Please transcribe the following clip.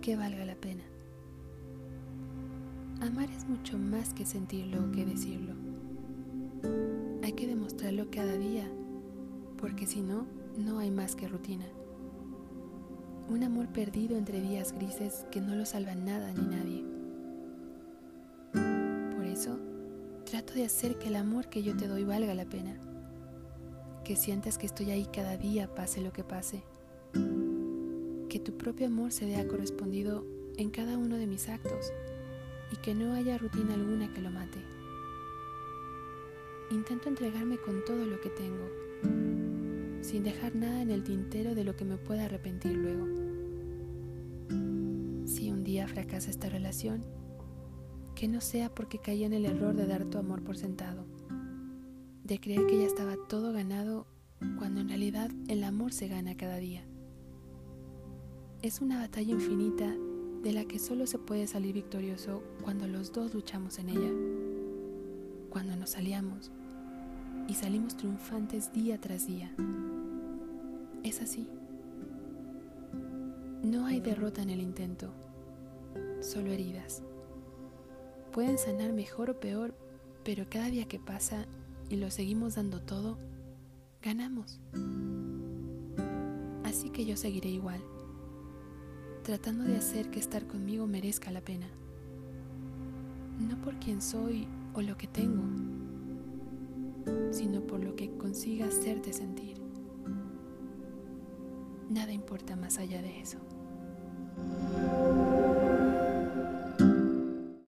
que valga la pena. Amar es mucho más que sentirlo o que decirlo. Hay que demostrarlo cada día, porque si no, no hay más que rutina. Un amor perdido entre días grises que no lo salva nada ni nadie. Por eso, trato de hacer que el amor que yo te doy valga la pena. Que sientas que estoy ahí cada día, pase lo que pase. Que tu propio amor se vea correspondido en cada uno de mis actos y que no haya rutina alguna que lo mate. Intento entregarme con todo lo que tengo, sin dejar nada en el tintero de lo que me pueda arrepentir luego. Si un día fracasa esta relación, que no sea porque caí en el error de dar tu amor por sentado, de creer que ya estaba todo ganado cuando en realidad el amor se gana cada día. Es una batalla infinita de la que solo se puede salir victorioso cuando los dos luchamos en ella, cuando nos aliamos y salimos triunfantes día tras día. Es así. No hay derrota en el intento, solo heridas. Pueden sanar mejor o peor, pero cada día que pasa y lo seguimos dando todo, ganamos. Así que yo seguiré igual tratando de hacer que estar conmigo merezca la pena. No por quien soy o lo que tengo, sino por lo que consiga hacerte sentir. Nada importa más allá de eso.